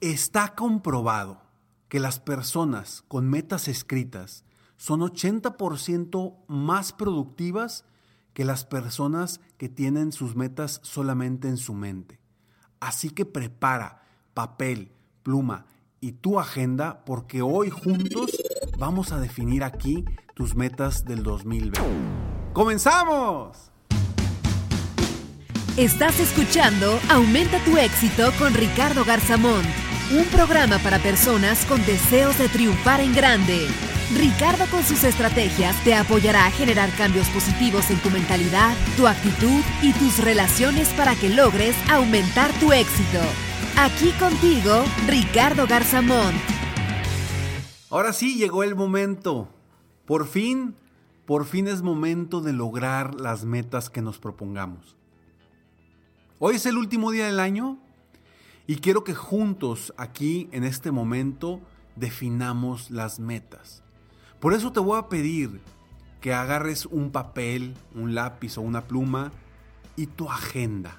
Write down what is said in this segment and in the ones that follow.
Está comprobado que las personas con metas escritas son 80% más productivas que las personas que tienen sus metas solamente en su mente. Así que prepara papel, pluma y tu agenda porque hoy juntos vamos a definir aquí tus metas del 2020. ¡Comenzamos! Estás escuchando Aumenta tu éxito con Ricardo Garzamón, un programa para personas con deseos de triunfar en grande. Ricardo con sus estrategias te apoyará a generar cambios positivos en tu mentalidad, tu actitud y tus relaciones para que logres aumentar tu éxito. Aquí contigo, Ricardo Garzamón. Ahora sí llegó el momento. Por fin, por fin es momento de lograr las metas que nos propongamos. Hoy es el último día del año y quiero que juntos aquí en este momento definamos las metas. Por eso te voy a pedir que agarres un papel, un lápiz o una pluma y tu agenda.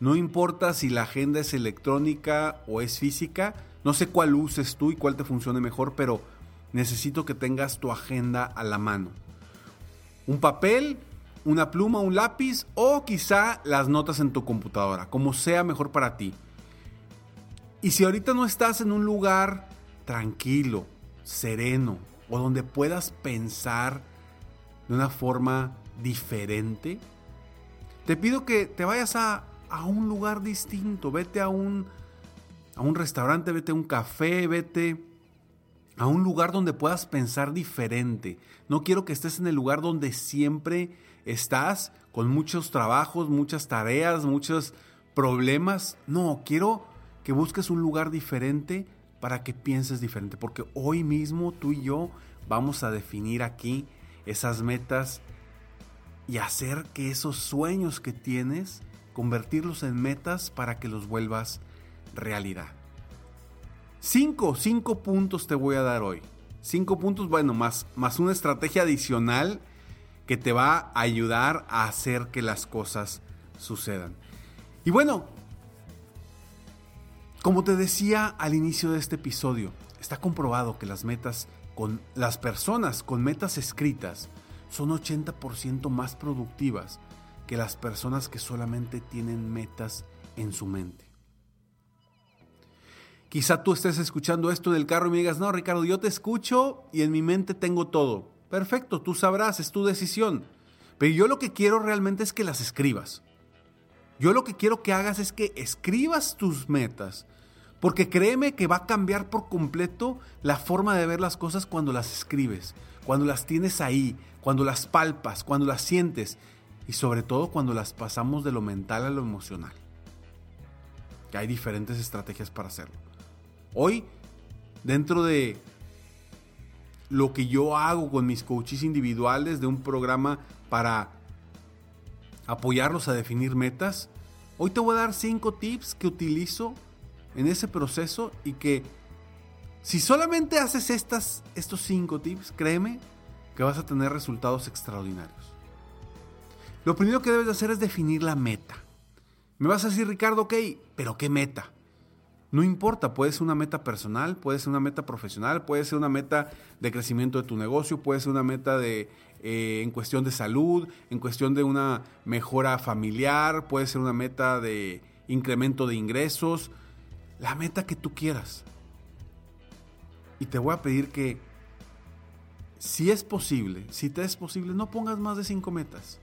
No importa si la agenda es electrónica o es física, no sé cuál uses tú y cuál te funcione mejor, pero necesito que tengas tu agenda a la mano. Un papel, una pluma, un lápiz o quizá las notas en tu computadora, como sea mejor para ti. Y si ahorita no estás en un lugar tranquilo, sereno o donde puedas pensar de una forma diferente, te pido que te vayas a, a un lugar distinto, vete a un, a un restaurante, vete a un café, vete a un lugar donde puedas pensar diferente. No quiero que estés en el lugar donde siempre estás con muchos trabajos, muchas tareas, muchos problemas. No, quiero que busques un lugar diferente para que pienses diferente, porque hoy mismo tú y yo vamos a definir aquí esas metas y hacer que esos sueños que tienes, convertirlos en metas para que los vuelvas realidad. Cinco, cinco puntos te voy a dar hoy. Cinco puntos, bueno, más, más una estrategia adicional que te va a ayudar a hacer que las cosas sucedan. Y bueno, como te decía al inicio de este episodio, está comprobado que las metas con las personas con metas escritas son 80% más productivas que las personas que solamente tienen metas en su mente. Quizá tú estés escuchando esto en el carro y me digas, no, Ricardo, yo te escucho y en mi mente tengo todo. Perfecto, tú sabrás, es tu decisión. Pero yo lo que quiero realmente es que las escribas. Yo lo que quiero que hagas es que escribas tus metas. Porque créeme que va a cambiar por completo la forma de ver las cosas cuando las escribes, cuando las tienes ahí, cuando las palpas, cuando las sientes y sobre todo cuando las pasamos de lo mental a lo emocional. Que hay diferentes estrategias para hacerlo. Hoy, dentro de lo que yo hago con mis coaches individuales de un programa para apoyarlos a definir metas, hoy te voy a dar cinco tips que utilizo en ese proceso y que si solamente haces estas, estos cinco tips, créeme que vas a tener resultados extraordinarios. Lo primero que debes de hacer es definir la meta. Me vas a decir, Ricardo, ok, pero ¿qué meta? No importa, puede ser una meta personal, puede ser una meta profesional, puede ser una meta de crecimiento de tu negocio, puede ser una meta de, eh, en cuestión de salud, en cuestión de una mejora familiar, puede ser una meta de incremento de ingresos, la meta que tú quieras. y te voy a pedir que, si es posible, si te es posible, no pongas más de 5 metas.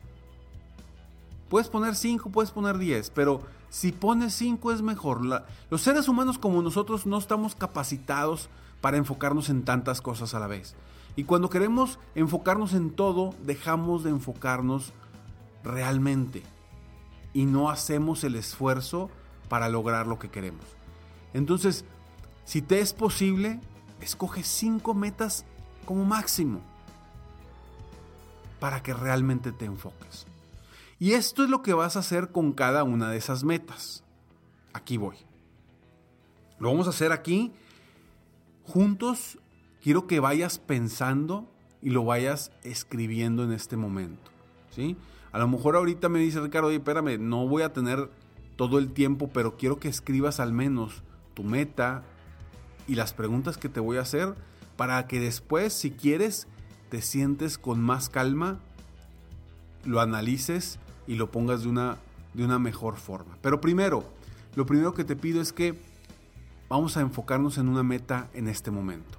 Puedes poner 5, puedes poner 10, pero si pones 5 es mejor. los seres humanos como nosotros no estamos capacitados para enfocarnos en tantas cosas a la vez. Y cuando queremos enfocarnos en todo, dejamos de enfocarnos realmente. Y no hacemos el esfuerzo para lograr lo que queremos. Entonces, si te es posible, escoge 5 metas como máximo para que realmente te enfoques. Y esto es lo que vas a hacer con cada una de esas metas. Aquí voy. Lo vamos a hacer aquí. Juntos quiero que vayas pensando y lo vayas escribiendo en este momento. ¿sí? A lo mejor ahorita me dice Ricardo, oye, espérame, no voy a tener todo el tiempo, pero quiero que escribas al menos tu meta y las preguntas que te voy a hacer para que después, si quieres, te sientes con más calma, lo analices y lo pongas de una, de una mejor forma. Pero primero, lo primero que te pido es que vamos a enfocarnos en una meta en este momento.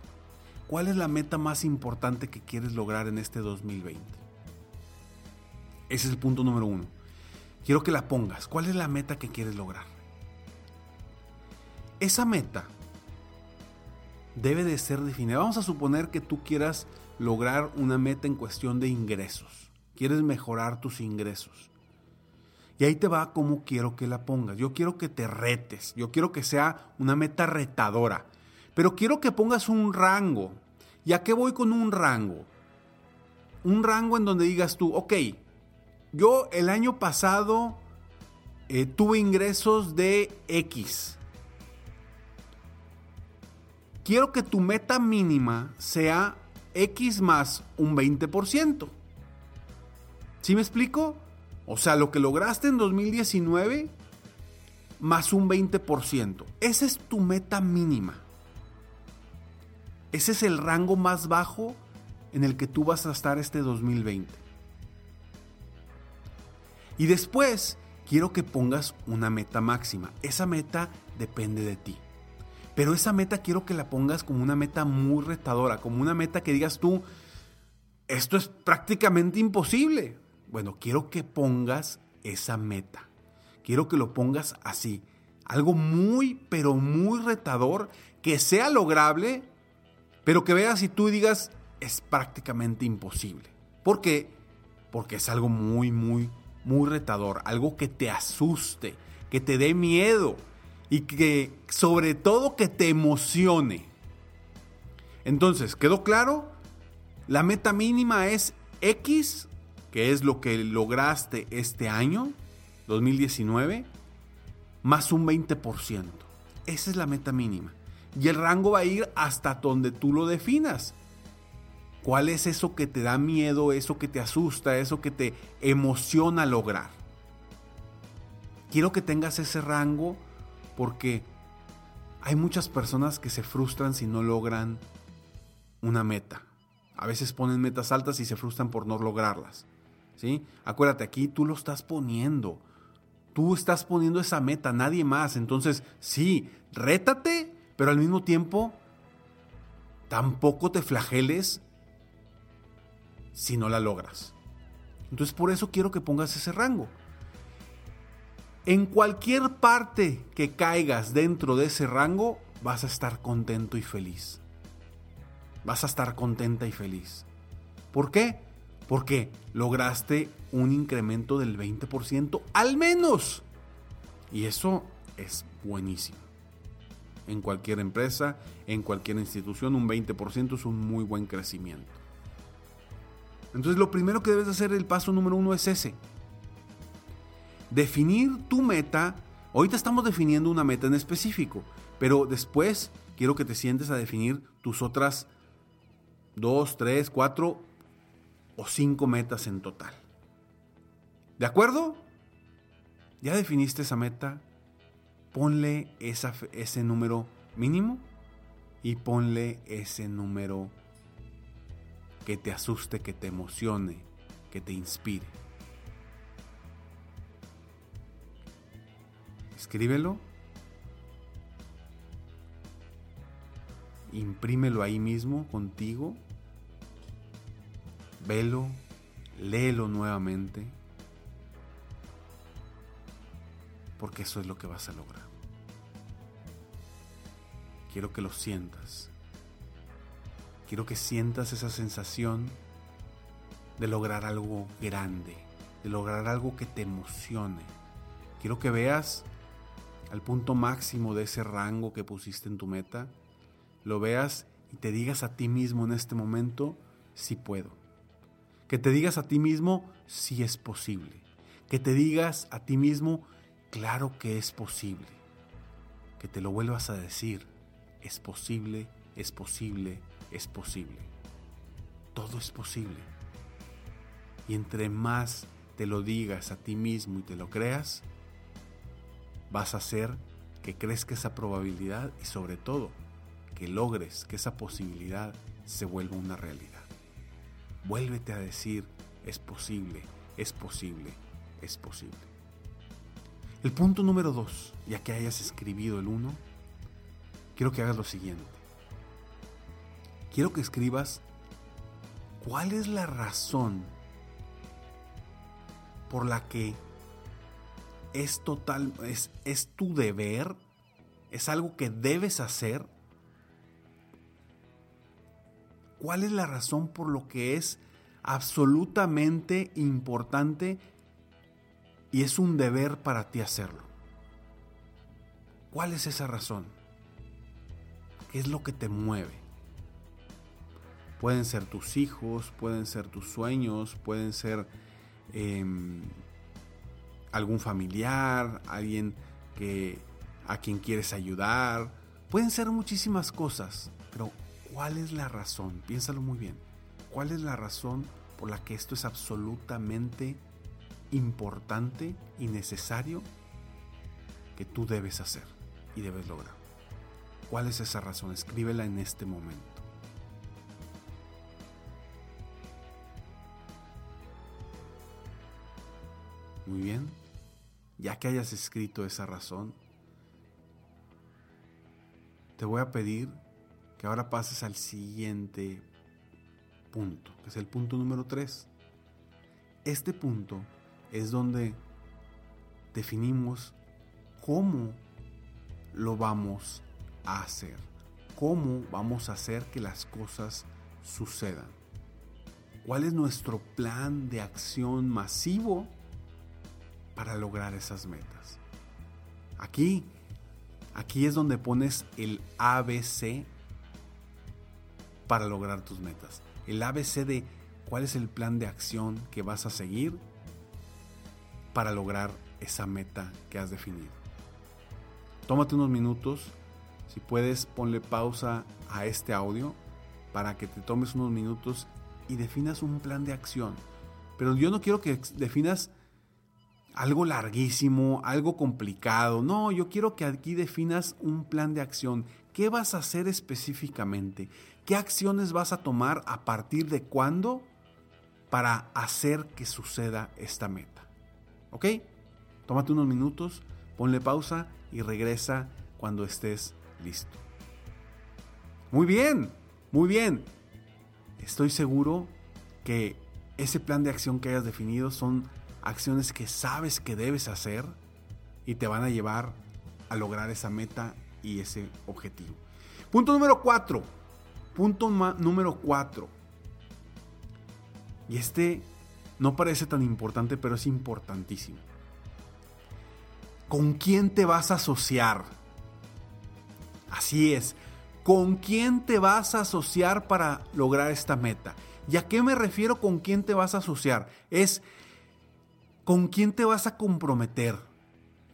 ¿Cuál es la meta más importante que quieres lograr en este 2020? Ese es el punto número uno. Quiero que la pongas. ¿Cuál es la meta que quieres lograr? Esa meta debe de ser definida. Vamos a suponer que tú quieras lograr una meta en cuestión de ingresos. Quieres mejorar tus ingresos. Y ahí te va cómo quiero que la pongas. Yo quiero que te retes. Yo quiero que sea una meta retadora. Pero quiero que pongas un rango. ¿Y a qué voy con un rango? Un rango en donde digas tú, ok, yo el año pasado eh, tuve ingresos de X. Quiero que tu meta mínima sea X más un 20%. ¿Sí me explico? O sea, lo que lograste en 2019 más un 20%. Esa es tu meta mínima. Ese es el rango más bajo en el que tú vas a estar este 2020. Y después quiero que pongas una meta máxima. Esa meta depende de ti. Pero esa meta quiero que la pongas como una meta muy retadora, como una meta que digas tú, esto es prácticamente imposible. Bueno, quiero que pongas esa meta. Quiero que lo pongas así. Algo muy, pero muy retador, que sea lograble, pero que veas y tú digas, es prácticamente imposible. ¿Por qué? Porque es algo muy, muy, muy retador. Algo que te asuste, que te dé miedo y que sobre todo que te emocione. Entonces, ¿quedó claro? La meta mínima es X que es lo que lograste este año, 2019, más un 20%. Esa es la meta mínima. Y el rango va a ir hasta donde tú lo definas. ¿Cuál es eso que te da miedo, eso que te asusta, eso que te emociona lograr? Quiero que tengas ese rango porque hay muchas personas que se frustran si no logran una meta. A veces ponen metas altas y se frustran por no lograrlas. ¿sí? Acuérdate, aquí tú lo estás poniendo. Tú estás poniendo esa meta, nadie más. Entonces, sí, rétate, pero al mismo tiempo, tampoco te flageles si no la logras. Entonces, por eso quiero que pongas ese rango. En cualquier parte que caigas dentro de ese rango, vas a estar contento y feliz. Vas a estar contenta y feliz. ¿Por qué? porque lograste un incremento del 20% al menos. Y eso es buenísimo. En cualquier empresa, en cualquier institución, un 20% es un muy buen crecimiento. Entonces lo primero que debes hacer, el paso número uno es ese. Definir tu meta. Ahorita estamos definiendo una meta en específico, pero después quiero que te sientes a definir tus otras dos, tres, cuatro o cinco metas en total. ¿De acuerdo? ¿Ya definiste esa meta? Ponle ese número mínimo y ponle ese número que te asuste, que te emocione, que te inspire. Escríbelo imprímelo ahí mismo contigo, velo, léelo nuevamente, porque eso es lo que vas a lograr. Quiero que lo sientas. Quiero que sientas esa sensación de lograr algo grande, de lograr algo que te emocione. Quiero que veas al punto máximo de ese rango que pusiste en tu meta, lo veas y te digas a ti mismo en este momento, si puedo. Que te digas a ti mismo, si es posible. Que te digas a ti mismo, claro que es posible. Que te lo vuelvas a decir, es posible, es posible, es posible. Todo es posible. Y entre más te lo digas a ti mismo y te lo creas, vas a hacer que crezca esa probabilidad y sobre todo que logres que esa posibilidad se vuelva una realidad. Vuélvete a decir, es posible, es posible, es posible. El punto número dos, ya que hayas escribido el uno, quiero que hagas lo siguiente. Quiero que escribas cuál es la razón por la que es total, es, es tu deber, es algo que debes hacer. ¿Cuál es la razón por lo que es absolutamente importante y es un deber para ti hacerlo? ¿Cuál es esa razón? ¿Qué es lo que te mueve? Pueden ser tus hijos, pueden ser tus sueños, pueden ser Em, algún familiar, alguien que a quien quieres ayudar. Pueden ser muchísimas cosas, pero ¿cuál es la razón? Piénsalo muy bien. ¿Cuál es la razón por la que esto es absolutamente importante y necesario que tú debes hacer y debes lograr? ¿Cuál es esa razón? Escríbela en este momento. Muy bien. Ya que hayas escrito esa razón, te voy a pedir que ahora pases al siguiente punto, que es el punto número 3. Este punto es donde definimos cómo lo vamos a hacer, cómo vamos a hacer que las cosas sucedan. ¿Cuál es nuestro plan de acción masivo para lograr esas metas. Aquí, aquí es donde pones el ABC para lograr tus metas. El ABC de cuál es el plan de acción que vas a seguir para lograr esa meta que has definido. Tómate unos minutos, si puedes ponle pausa a este audio para que te tomes unos minutos y definas un plan de acción. Pero yo no quiero que definas algo larguísimo, algo complicado. No, yo quiero que aquí definas un plan de acción. ¿Qué vas a hacer específicamente? ¿Qué acciones vas a tomar a partir de cuándo para hacer que suceda esta meta? ¿Ok? Tómate unos minutos, ponle pausa y regresa cuando estés listo. Muy bien, muy bien. Estoy seguro que ese plan de acción que hayas definido son acciones que sabes que debes hacer y te van a llevar a lograr esa meta y ese objetivo. Punto número cuatro. Punto número cuatro. Y este no parece tan importante, pero es importantísimo. ¿Con quién te vas a asociar? Así es. ¿Con quién te vas a asociar para lograr esta meta? ¿Y a qué me refiero con quién te vas a asociar? Es ¿Con quién te vas a comprometer?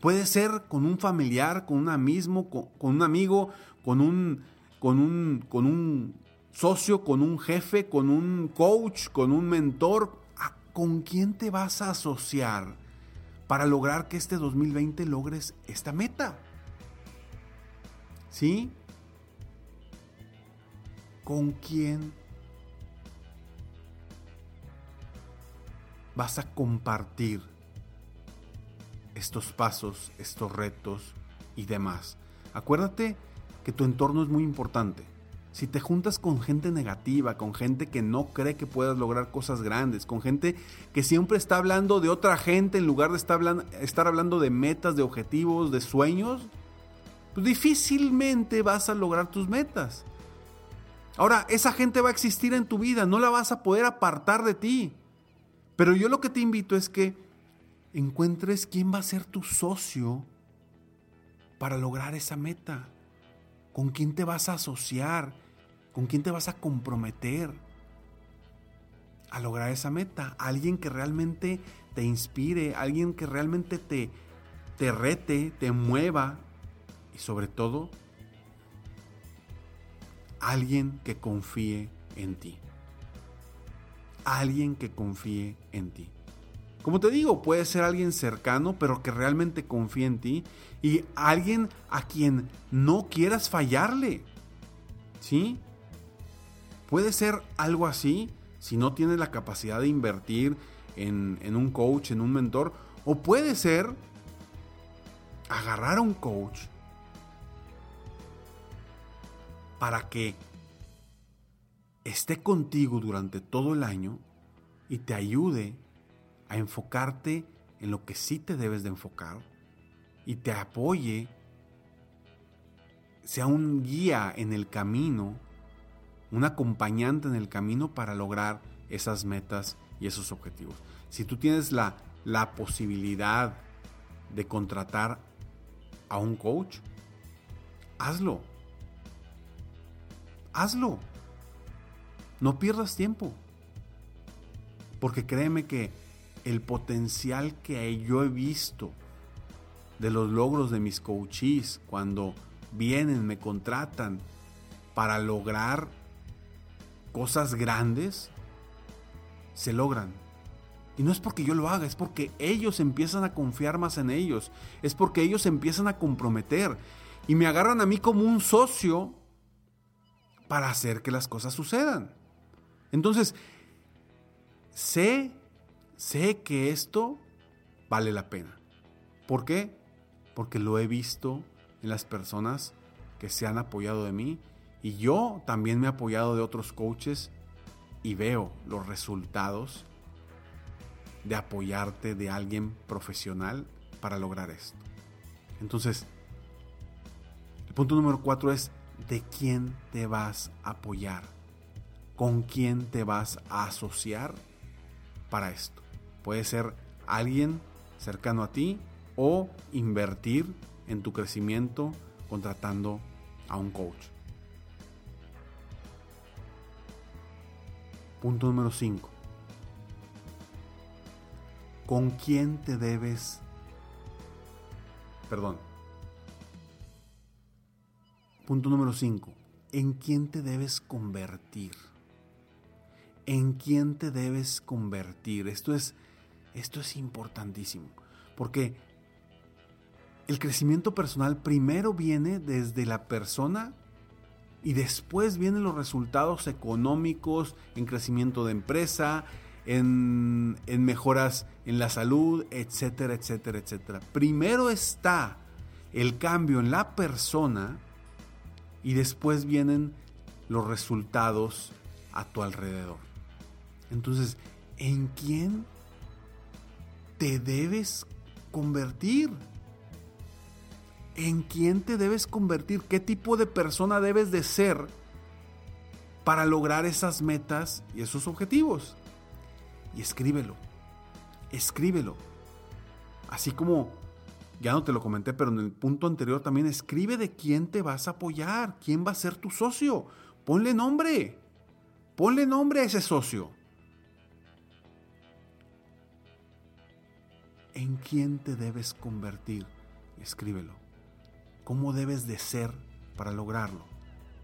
Puede ser con un familiar, con un mismo, con, un amigo, con un, con, un, con un socio, con un jefe, con un coach, con un mentor. ¿Con quién te vas a asociar para lograr que este 2020 logres esta meta? ¿Sí? ¿Con quién vas a compartir estos pasos, estos retos y demás. Acuérdate que tu entorno es muy importante. si te juntas con gente negativa, con gente que no cree que puedas lograr cosas grandes, con gente que siempre está hablando de otra gente en lugar de estar hablando, de metas, de objetivos, de sueños, pues difícilmente vas a lograr tus metas. Ahora, esa gente va a existir en tu vida, no la vas a poder apartar de ti. Pero yo lo que te invito es que encuentres quién va a ser tu socio para lograr esa meta. ¿Con quién te vas a asociar? ¿Con quién te vas a comprometer a lograr esa meta? Alguien que realmente te inspire, alguien que realmente te, te rete, te mueva y sobre todo, alguien que confíe en ti. Alguien que confíe en ti. Como te digo, puede ser alguien cercano, pero que realmente confíe en ti. Y alguien a quien no quieras fallarle. ¿Sí? Puede ser algo así si no tienes la capacidad de invertir en, en un coach, en un mentor. O puede ser agarrar a un coach para que esté contigo durante todo el año y te ayude a enfocarte en lo que sí te debes de enfocar y te apoye, sea un guía en el camino, un acompañante en el camino para lograr esas metas y esos objetivos. Si tú tienes la, la posibilidad de contratar a un coach, hazlo. Hazlo. No pierdas tiempo. Porque créeme que el potencial que yo he visto de los logros de mis coaches cuando vienen, me contratan para lograr cosas grandes, se logran. Y no es porque yo lo haga, es porque ellos empiezan a confiar más en ellos, es porque ellos empiezan a comprometer y me agarran a mí como un socio para hacer que las cosas sucedan. Entonces, sé, sé que esto vale la pena. ¿Por qué? Porque lo he visto en las personas que se han apoyado de mí y yo también me he apoyado de otros coaches y veo los resultados de apoyarte de alguien profesional para lograr esto. Entonces, el punto número cuatro es de quién te vas a apoyar, con quién te vas a asociar para esto. Puede ser alguien cercano a ti o invertir en tu crecimiento contratando a un coach. Punto número 5. ¿Con quién te debes... Perdón, Punto número 5. ¿En quién te debes convertir? ¿En quién te debes convertir? Esto es, esto es importantísimo. Porque el crecimiento personal primero viene desde la persona y después vienen los resultados económicos en crecimiento de empresa, en, en, mejoras en la salud, etcétera, etcétera, etcétera. Primero está el cambio en la persona y después vienen los resultados a tu alrededor. Entonces, ¿en quién te debes convertir? ¿En quién te debes convertir? ¿Qué tipo de persona debes de ser para lograr esas metas y esos objetivos? Y escríbelo. Escríbelo. Así como ya no te lo comenté, pero en el punto anterior también escribe de quién te vas a apoyar, quién va a ser tu socio. Ponle nombre. Ponle nombre a ese socio. ¿En quién te debes convertir? Escríbelo. ¿Cómo debes de ser para lograrlo?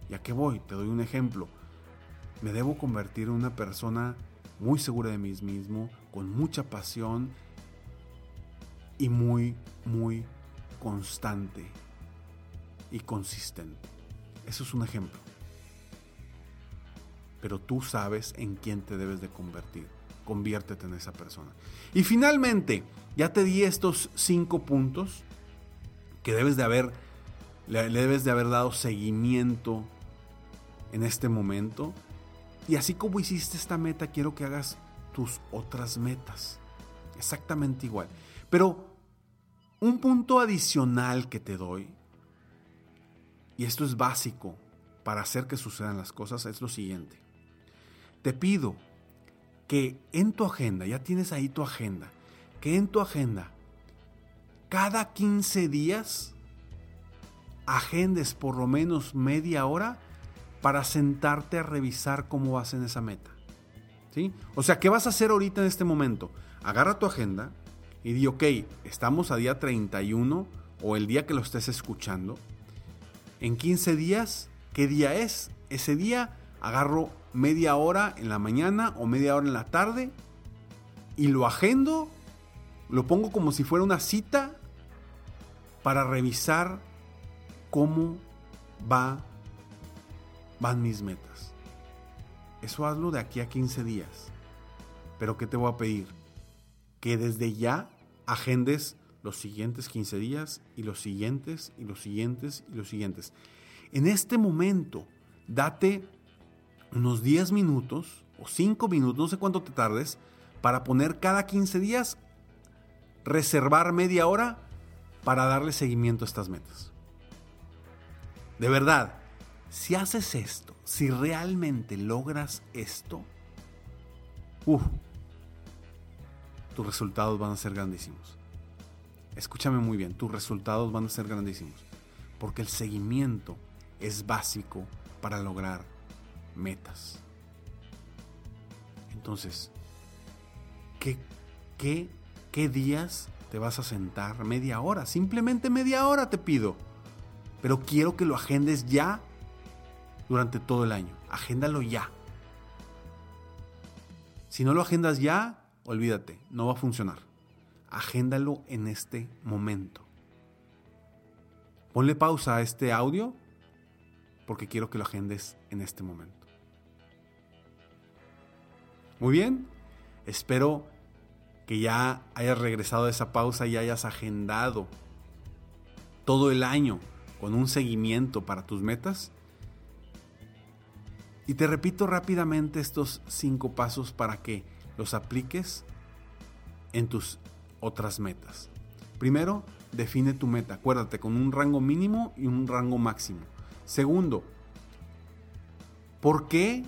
¿Y a qué voy? Te doy un ejemplo. Me debo convertir en una persona muy segura de mí mismo, con mucha pasión y muy, muy constante y consistente. Eso es un ejemplo. Pero tú sabes en quién te debes de convertir. Conviértete en esa persona. Y finalmente, ya te di estos cinco puntos que debes de haber, le debes de haber dado seguimiento en este momento. Y así como hiciste esta meta, quiero que hagas tus otras metas. Exactamente igual. Pero un punto adicional que te doy, y esto es básico para hacer que sucedan las cosas, es lo siguiente. Te pido que en tu agenda, ya tienes ahí tu agenda, que en tu agenda, cada 15 días, agendes por lo menos media hora para sentarte a revisar cómo vas en esa meta. ¿Sí? O sea, ¿qué vas a hacer ahorita en este momento? Agarra tu agenda y di, ok, estamos a día 31 o el día que lo estés escuchando. En 15 días, ¿qué día es? Ese día agarro media hora en la mañana o media hora en la tarde y lo agendo, lo pongo como si fuera una cita para revisar cómo va, van mis metas. Eso hazlo de aquí a 15 días. Pero ¿qué te voy a pedir? Que desde ya agendes los siguientes 15 días y los siguientes y los siguientes y los siguientes. En este momento, date unos 10 minutos o 5 minutos, no sé cuánto te tardes, para poner cada 15 días, reservar media hora para darle seguimiento a estas metas. De verdad, si haces esto, si realmente logras esto, tus resultados van a ser grandísimos. Escúchame muy bien, tus resultados van a ser grandísimos. Porque el seguimiento es básico para lograr metas. Entonces, ¿qué, qué, qué días te vas a sentar? Media hora, simplemente media hora te pido. Pero quiero que lo agendes ya durante todo el año. Agéndalo ya. Si no lo agendas ya, olvídate, no va a funcionar. Agéndalo en este momento. Ponle pausa a este audio porque quiero que lo agendes en este momento. Muy bien, espero que ya hayas regresado de esa pausa y hayas agendado todo el año con un seguimiento para tus metas. Y te repito rápidamente estos cinco pasos para que los apliques en tus otras metas. Primero, define tu meta. Acuérdate, con un rango mínimo y un rango máximo. Segundo, ¿por qué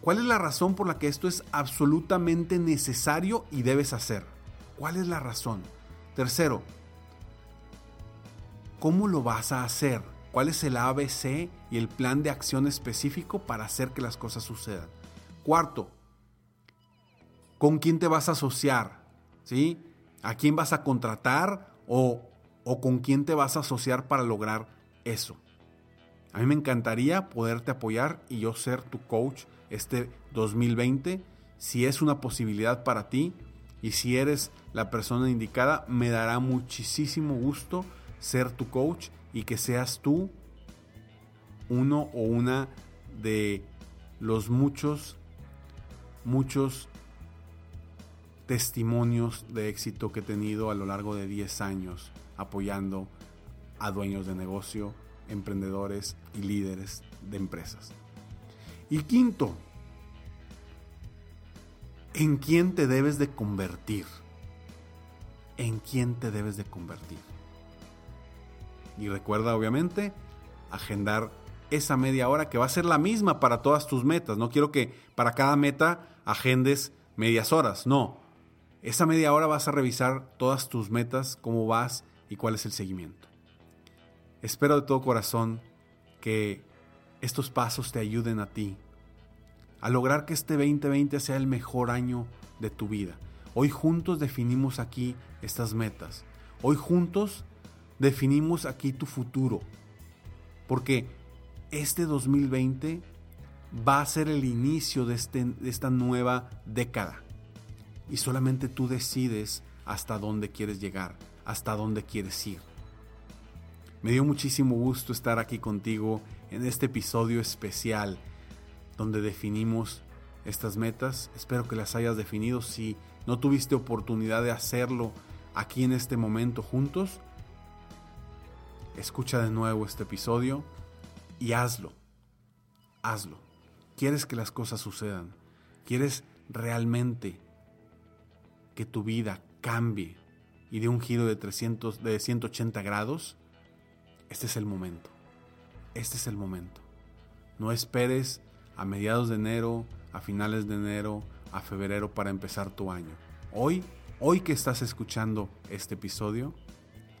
¿Cuál es la razón por la que esto es absolutamente necesario y debes hacer? ¿Cuál es la razón? Tercero, ¿cómo lo vas a hacer? ¿Cuál es el ABC y el plan de acción específico para hacer que las cosas sucedan? Cuarto, ¿con quién te vas a asociar? ¿Sí? ¿A quién vas a contratar o, o con quién te vas a asociar para lograr eso? A mí me encantaría poderte apoyar y yo ser tu coach este 2020. Si es una posibilidad para ti y si eres la persona indicada, me dará muchísimo gusto ser tu coach y que seas tú uno o una de los muchos, muchos testimonios de éxito que he tenido a lo largo de 10 años apoyando a dueños de negocio, emprendedores y líderes de empresas. Y quinto, ¿en quién te debes de convertir? ¿En quién te debes de convertir? Y recuerda obviamente agendar esa media hora que va a ser la misma para todas tus metas. No quiero que para cada meta agendes medias horas, no. Esa media hora vas a revisar todas tus metas, cómo vas y cuál es el seguimiento. Espero de todo corazón que estos pasos te ayuden a ti a lograr que este 2020 sea el mejor año de tu vida. Hoy juntos definimos aquí estas metas. Hoy juntos definimos aquí tu futuro. Porque este 2020 va a ser el inicio de, este, de esta nueva década. Y solamente tú decides hasta dónde quieres llegar, hasta dónde quieres ir. Me dio muchísimo gusto estar aquí contigo en este episodio especial donde definimos estas metas. Espero que las hayas definido. Si no tuviste oportunidad de hacerlo aquí en este momento juntos, escucha de nuevo este episodio y hazlo. hazlo. Quieres que las cosas sucedan. Quieres realmente que tu vida cambie y de un giro de 300 de 180 grados. Este es el momento. Este es el momento. No esperes a mediados de enero, a finales de enero, a febrero para empezar tu año. Hoy, hoy que estás escuchando este episodio,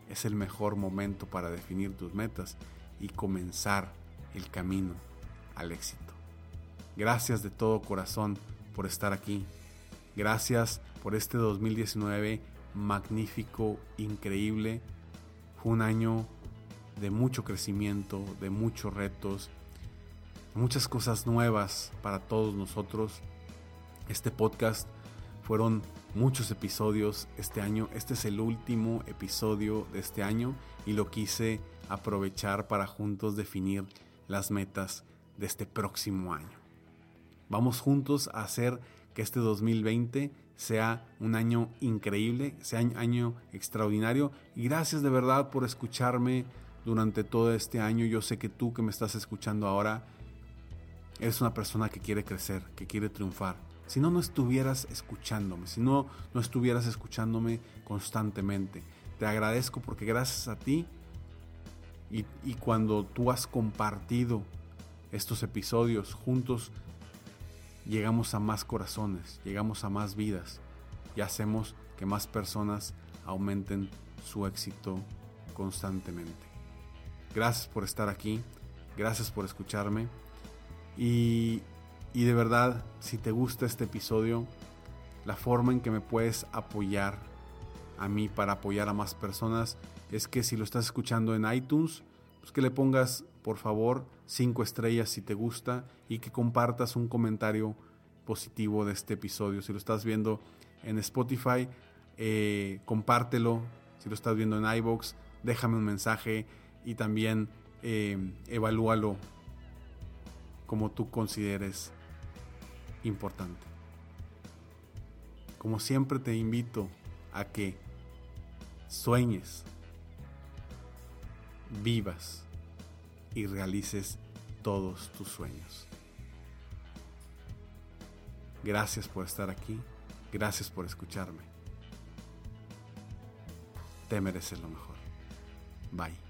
es el mejor momento para definir tus metas y comenzar el camino al éxito. Gracias de todo corazón por estar aquí. Gracias por este 2019 magnífico, increíble. Fue un año de mucho crecimiento, de muchos retos, muchas cosas nuevas para todos nosotros. Este podcast fueron muchos episodios este año. Este es el último episodio de este año y lo quise aprovechar para juntos definir las metas de este próximo año. Vamos juntos a hacer que este 2020 sea un año increíble, sea un año extraordinario y gracias de verdad por escucharme durante todo este año. Yo sé que tú que me estás escuchando ahora eres una persona que quiere crecer, que quiere triunfar si no, no estuvieras escuchándome, si no, no estuvieras escuchándome constantemente. Te agradezco porque gracias a ti y, y cuando tú has compartido estos episodios juntos, llegamos a más corazones, llegamos a más vidas y hacemos que más personas aumenten su éxito constantemente. Gracias por estar aquí, gracias por escucharme y y de verdad, si te gusta este episodio, la forma en que me puedes apoyar a mí para apoyar a más personas es que si lo estás escuchando en iTunes, pues que le pongas por favor cinco estrellas si te gusta y que compartas un comentario positivo de este episodio. Si lo estás viendo en Spotify, eh, compártelo. Si lo estás viendo en iBox, déjame un mensaje y también eh, evalúalo como tú consideres importante. Como siempre te invito a que sueñes, vivas y realices todos tus sueños. Gracias por estar aquí, gracias por escucharme. Te mereces lo mejor. Bye.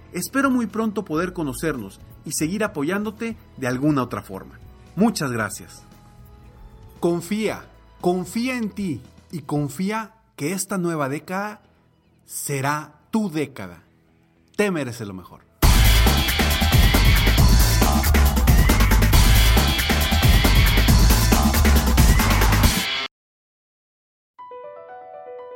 Espero muy pronto poder conocernos y seguir apoyándote de alguna otra forma. Muchas gracias. Confía, confía en ti y confía que esta nueva década será tu década. Te mereces lo mejor.